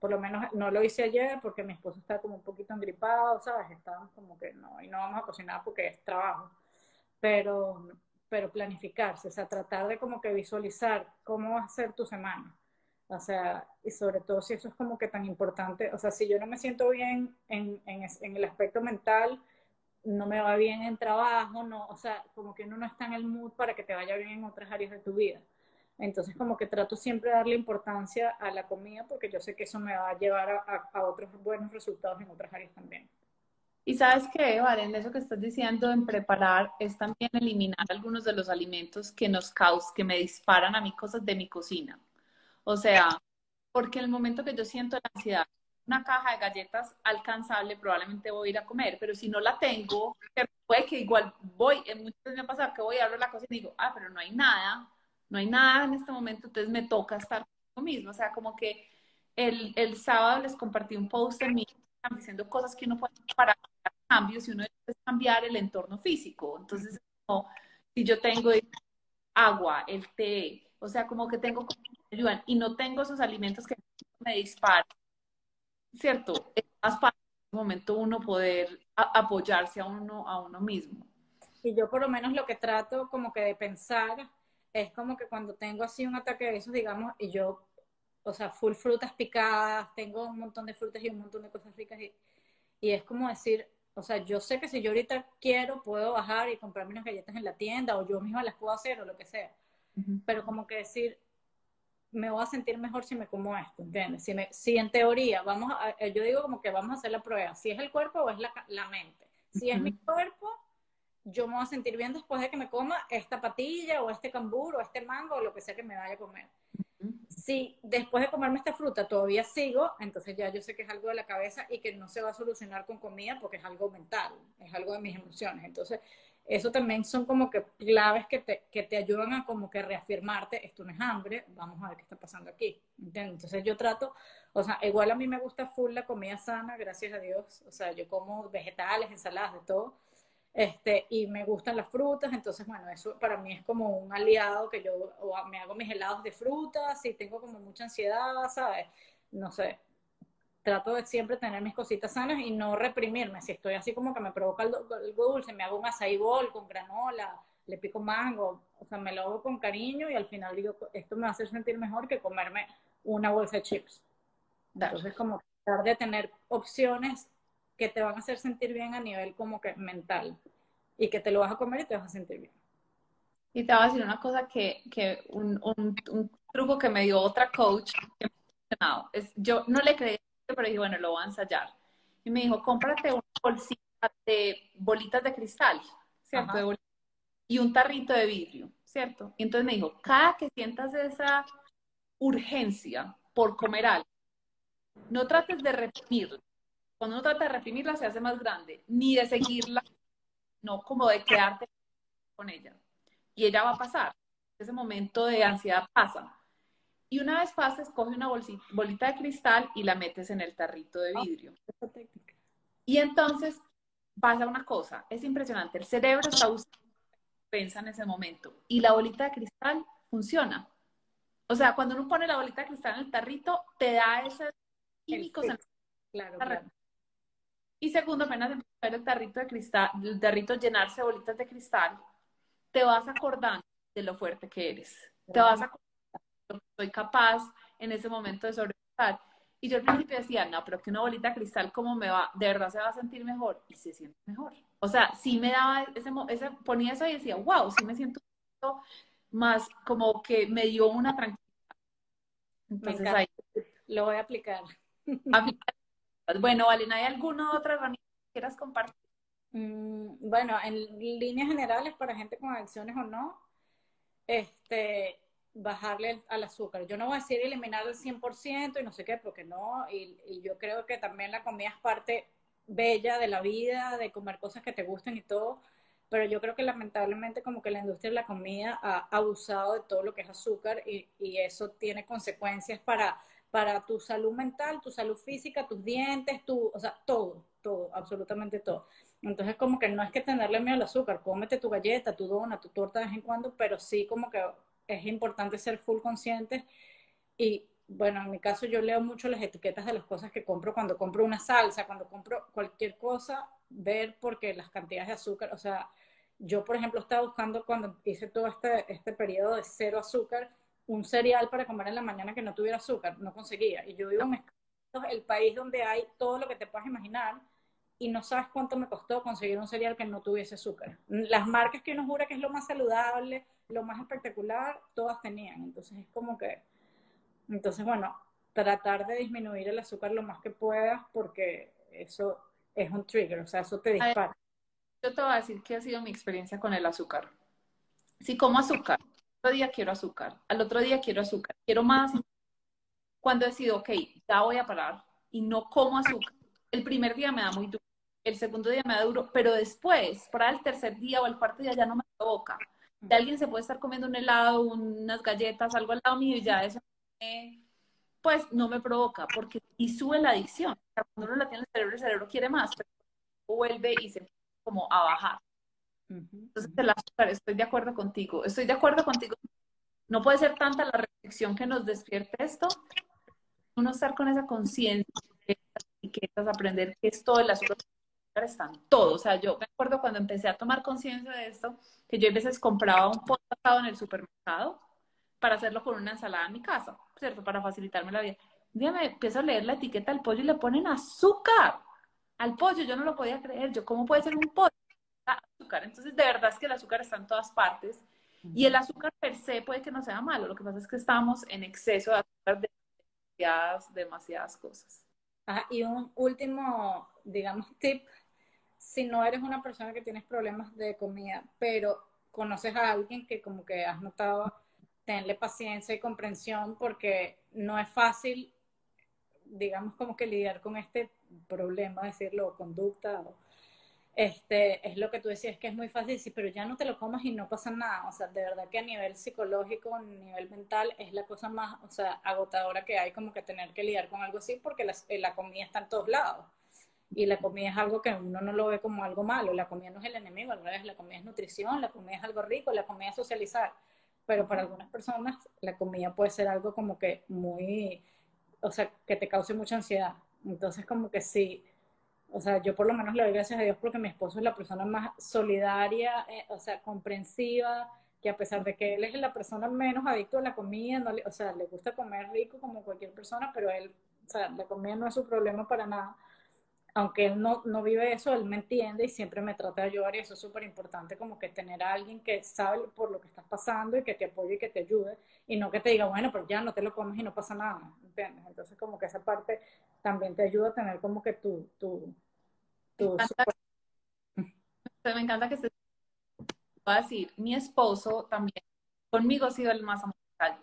B: Por lo menos no lo hice ayer porque mi esposo está como un poquito engripado, ¿sabes? Estábamos como que no, y no vamos a cocinar porque es trabajo. Pero, pero planificarse, o sea, tratar de como que visualizar cómo va a ser tu semana o sea, y sobre todo si eso es como que tan importante, o sea, si yo no me siento bien en, en, en el aspecto mental, no me va bien en trabajo, no, o sea, como que uno no está en el mood para que te vaya bien en otras áreas de tu vida. Entonces, como que trato siempre de darle importancia a la comida porque yo sé que eso me va a llevar a, a, otros buenos resultados en otras áreas también.
A: Y sabes qué, Valen, eso que estás diciendo en preparar es también eliminar algunos de los alimentos que nos causan, que me disparan a mí cosas de mi cocina. O sea, porque en el momento que yo siento la ansiedad, una caja de galletas alcanzable, probablemente voy a ir a comer, pero si no la tengo, puede que igual voy, en muchas veces me ha pasado que voy a abrir la cocina y digo, ah, pero no hay nada, no hay nada en este momento, entonces me toca estar conmigo mismo. O sea, como que el, el sábado les compartí un post en mi diciendo cosas que uno puede para cambios y uno debe cambiar el entorno físico. Entonces, si yo tengo agua, el té, o sea, como que tengo y no tengo esos alimentos que me disparan, ¿cierto? Es más fácil en un momento uno poder apoyarse a uno, a uno mismo.
B: Y yo por lo menos lo que trato como que de pensar es como que cuando tengo así un ataque de esos, digamos, y yo, o sea, full frutas picadas, tengo un montón de frutas y un montón de cosas ricas y, y es como decir, o sea, yo sé que si yo ahorita quiero, puedo bajar y comprarme unas galletas en la tienda o yo misma las puedo hacer o lo que sea. Pero como que decir, me voy a sentir mejor si me como esto, ¿entiendes? Si, me, si en teoría, vamos a, eh, yo digo como que vamos a hacer la prueba, si es el cuerpo o es la, la mente. Si es mi cuerpo, yo me voy a sentir bien después de que me coma esta patilla o este cambur o este mango o lo que sea que me vaya a comer. Si después de comerme esta fruta todavía sigo, entonces ya yo sé que es algo de la cabeza y que no se va a solucionar con comida porque es algo mental, es algo de mis emociones. Entonces, eso también son como que claves que te, que te ayudan a como que reafirmarte, esto no es hambre, vamos a ver qué está pasando aquí. Entonces yo trato, o sea, igual a mí me gusta full la comida sana, gracias a Dios, o sea, yo como vegetales, ensaladas, de todo, Este, y me gustan las frutas, entonces, bueno, eso para mí es como un aliado que yo me hago mis helados de frutas, si tengo como mucha ansiedad, ¿sabes? No sé, trato de siempre tener mis cositas sanas y no reprimirme. Si estoy así como que me provoca algo, dulce, me hago un açaí bol con granola, le pico mango, o sea, me lo hago con cariño y al final digo, esto me va a hacer sentir mejor que comerme una bolsa de chips. Entonces, como tratar de tener opciones que te van a hacer sentir bien a nivel como que mental y que te lo vas a comer y te vas a sentir bien.
A: Y te voy a decir una cosa que, que un, un, un, truco que me dio otra coach que me es, yo no le creí, pero dije, bueno, lo voy a ensayar. Y me dijo, cómprate una bolsita de bolitas de cristal, ¿cierto? y un tarrito de vidrio, ¿cierto? Y entonces me dijo, cada que sientas esa urgencia por comer algo, no trates de reprimirla, cuando uno trata de reprimirla se hace más grande, ni de seguirla, no como de quedarte con ella. Y ella va a pasar. Ese momento de ansiedad pasa. Y una vez pasa, escoge una bolita de cristal y la metes en el tarrito de vidrio. Y entonces pasa una cosa, es impresionante. El cerebro está buscando pensa en ese momento. Y la bolita de cristal funciona. O sea, cuando uno pone la bolita de cristal en el tarrito, te da ese químicos.
B: Claro, claro.
A: Y segundo, apenas empezar el tarrito de cristal, el tarrito llenarse de bolitas de cristal, te vas acordando de lo fuerte que eres. Te vas acordando de lo que soy capaz en ese momento de sobrepasar. Y yo al principio decía, no, pero que una bolita de cristal, ¿cómo me va? De verdad se va a sentir mejor. Y se siente mejor. O sea, sí me daba ese, ese ponía eso y decía, wow, sí me siento más como que me dio una tranquilidad.
B: Entonces ahí. Lo voy a aplicar.
A: Bueno, Valena, ¿hay alguna otra herramienta que quieras compartir?
B: Mm, bueno, en líneas generales, para gente con adicciones o no, este, bajarle al azúcar. Yo no voy a decir eliminar el 100% y no sé qué, porque no, y, yo creo que también la comida es parte bella de la vida, de comer cosas que te gusten y todo, pero yo creo que lamentablemente como que la industria de la comida ha abusado de todo lo que es azúcar y eso tiene consecuencias para para tu salud mental, tu salud física, tus dientes, tu, o sea, todo, todo, absolutamente todo. Entonces, como que no es que tenerle miedo al azúcar, cómete tu galleta, tu dona, tu torta de vez en cuando, pero sí como que es importante ser full consciente. Y bueno, en mi caso yo leo mucho las etiquetas de las cosas que compro cuando compro una salsa, cuando compro cualquier cosa, ver porque las cantidades de azúcar, o sea, yo por ejemplo estaba buscando cuando hice todo este, este periodo de cero azúcar, un cereal para comer en la mañana que no tuviera azúcar, no conseguía. Y yo vivo en el país donde hay todo lo que te puedas imaginar y no sabes cuánto me costó conseguir un cereal que no tuviese azúcar. Las marcas que uno jura que es lo más saludable, lo más espectacular, todas tenían. Entonces es como que, entonces bueno, tratar de disminuir el azúcar lo más que puedas porque eso es un trigger, o sea, eso te dispara.
A: Yo te voy a decir que ha sido mi experiencia con el azúcar. Si como azúcar, otro día quiero azúcar, al otro día quiero azúcar, quiero más. Cuando decido, ok, ya voy a parar y no como azúcar, el primer día me da muy duro, el segundo día me da duro, pero después, para el tercer día o el cuarto día ya no me provoca. De alguien se puede estar comiendo un helado, unas galletas, algo al lado mío y ya eso pues no me provoca, porque y sube la adicción. cuando uno la tiene en el cerebro, el cerebro quiere más, pero vuelve y se como a bajar. Entonces, el azúcar, estoy de acuerdo contigo. Estoy de acuerdo contigo. No puede ser tanta la restricción que nos despierte esto. Uno estar con esa conciencia de las etiquetas, aprender que es todo el azúcar están todos. O sea, yo me acuerdo cuando empecé a tomar conciencia de esto, que yo a veces compraba un pollo asado en el supermercado para hacerlo con una ensalada en mi casa, ¿cierto? Para facilitarme la vida. Un día me empiezo a leer la etiqueta del pollo y le ponen azúcar al pollo. Yo no lo podía creer. Yo, ¿cómo puede ser un pollo? Azúcar. Entonces, de verdad es que el azúcar está en todas partes. Y el azúcar per se puede que no sea malo. Lo que pasa es que estamos en exceso de azúcar de demasiadas, demasiadas cosas.
B: y un último, digamos, tip. Si no eres una persona que tienes problemas de comida, pero conoces a alguien que como que has notado, tenle paciencia y comprensión porque no es fácil, digamos, como que lidiar con este problema, decirlo, conducta o este, es lo que tú decías, que es muy fácil decir, pero ya no te lo comas y no pasa nada. O sea, de verdad que a nivel psicológico, a nivel mental, es la cosa más, o sea, agotadora que hay como que tener que lidiar con algo así porque la, la comida está en todos lados. y la comida es algo que uno no lo ve como algo malo, la comida no es el enemigo, al revés, la comida es nutrición, la comida es algo rico, la comida es socializar, pero para algunas personas la comida puede ser algo como que muy, o sea, que te cause mucha ansiedad. Entonces como que sí, o sea, yo por lo menos le doy gracias a Dios porque mi esposo es la persona más solidaria, eh, o sea, comprensiva, que a pesar de que él es la persona menos adicto a la comida, no o sea, le gusta comer rico como cualquier persona, pero él, o sea, la comida no es su problema para nada. Aunque él no, no vive eso, él me entiende y siempre me trata de ayudar y eso es súper importante, como que tener a alguien que sabe por lo que estás pasando y que te apoye y que te ayude y no que te diga, bueno, pero ya no te lo comes y no pasa nada, ¿entiendes? Entonces como que esa parte también te ayuda a tener como que tu... tu, tu
A: me encanta que se voy a decir, mi esposo también, conmigo ha sido el más amoroso.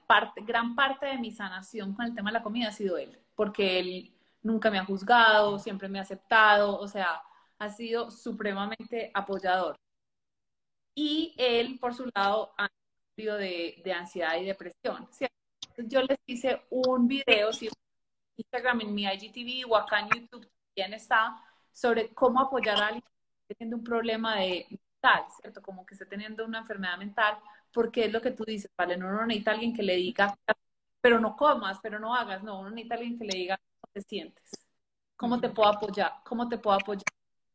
A: Parte, gran parte de mi sanación con el tema de la comida ha sido él, porque él nunca me ha juzgado, siempre me ha aceptado, o sea, ha sido supremamente apoyador. Y él, por su lado, ha sufrido de, de ansiedad y depresión. Yo les hice un video, si Instagram, en mi IGTV o acá en YouTube también está, sobre cómo apoyar a alguien que tiene un problema de ¿cierto? Como que esté teniendo una enfermedad mental, porque es lo que tú dices, ¿vale? No uno necesita alguien que le diga, pero no comas, pero no hagas, no, uno necesita alguien que le diga cómo te sientes, cómo te puedo apoyar, cómo te puedo apoyar,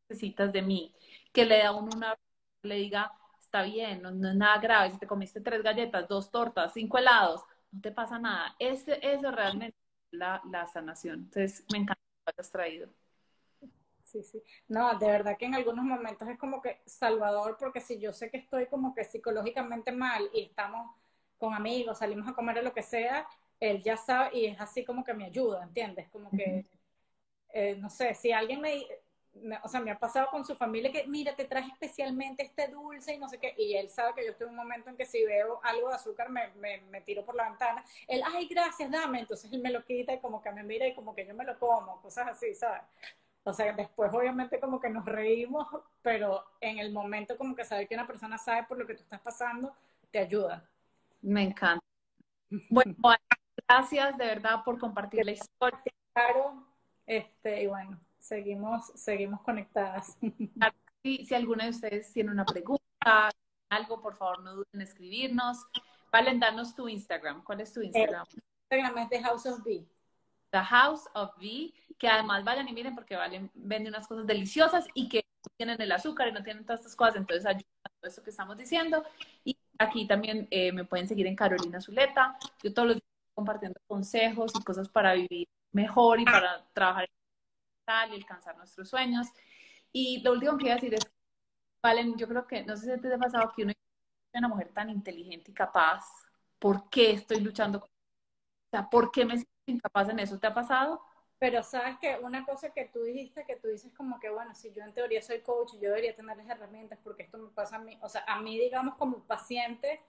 A: necesitas de mí, que le da uno una, le diga, está bien, no, es nada grave, si te comiste tres galletas, dos tortas, cinco helados, no te pasa nada. Ese, eso realmente la, la sanación. Entonces, me encanta que lo hayas traído
B: sí, sí. No, de verdad que en algunos momentos es como que salvador, porque si yo sé que estoy como que psicológicamente mal y estamos con amigos, salimos a comer o lo que sea, él ya sabe y es así como que me ayuda, ¿entiendes? Como que, eh, no sé, si alguien me, o sea, me ha pasado con su familia que, mira, te traje especialmente este dulce y no sé qué, y él sabe que yo estoy en un momento en que si veo algo de azúcar me, me, me, tiro por la ventana, él, ay, gracias, dame, entonces él me lo quita y como que me mira y como que yo me lo como, cosas así, ¿sabes? O sea, después obviamente como que nos reímos, pero en el momento como que saber que una persona sabe por lo que tú estás pasando, te ayuda.
A: Me encanta. Bueno, gracias de verdad por compartir la historia.
B: Claro, este, y bueno, seguimos, seguimos conectadas.
A: Si, si alguno de ustedes tiene una pregunta, algo, por favor, no duden en escribirnos. Valen, danos tu Instagram. ¿Cuál es tu Instagram?
B: Instagram es The House of B.
A: The House of V, que además vayan y miren porque valen, venden unas cosas deliciosas y que tienen el azúcar y no tienen todas estas cosas, entonces ayuda a todo esto que estamos diciendo. Y aquí también eh, me pueden seguir en Carolina Zuleta. Yo todos los días estoy compartiendo consejos y cosas para vivir mejor y para trabajar en y alcanzar nuestros sueños. Y lo último que voy a decir es, Valen, yo creo que, no sé si te ha pasado que uno es una mujer tan inteligente y capaz, ¿por qué estoy luchando con o sea, ¿por qué me incapaz en eso. ¿Te ha pasado?
B: Pero sabes que una cosa que tú dijiste, que tú dices como que, bueno, si yo en teoría soy coach, yo debería tener las herramientas porque esto me pasa a mí, o sea, a mí, digamos, como paciente,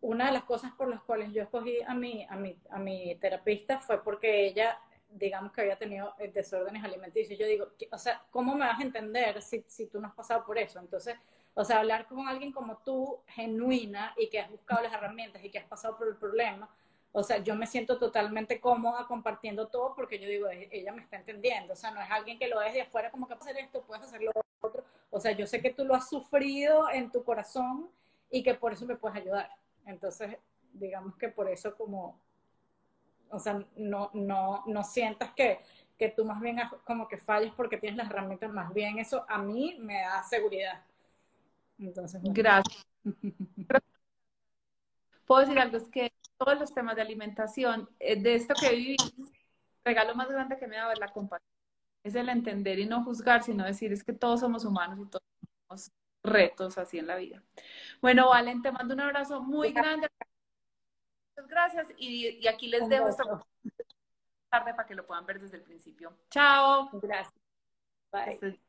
B: una de las cosas por las cuales yo escogí a mi, a mi, a mi terapista fue porque ella, digamos que había tenido desórdenes alimenticios. Yo digo, o sea, ¿cómo me vas a entender si, si tú no has pasado por eso? Entonces, o sea, hablar con alguien como tú, genuina, y que has buscado las herramientas y que has pasado por el problema, o sea, yo me siento totalmente cómoda compartiendo todo porque yo digo, ella me está entendiendo. O sea, no es alguien que lo deje de afuera como que hacer esto, puedes hacer lo otro. O sea, yo sé que tú lo has sufrido en tu corazón y que por eso me puedes ayudar. Entonces, digamos que por eso como, o sea, no, no, no sientas que, que tú más bien como que falles porque tienes las herramientas, más bien eso a mí me da seguridad.
A: Entonces, Gracias. Puedo decir algo, es que todos los temas de alimentación, eh, de esto que viví, el regalo más grande que me ha dado es la compasión. Es el entender y no juzgar, sino decir es que todos somos humanos y todos tenemos retos así en la vida. Bueno, Valen, te mando un abrazo muy grande. Muchas gracias y, aquí les dejo esta tarde para que lo puedan ver desde el principio. Chao.
B: Gracias. Bye.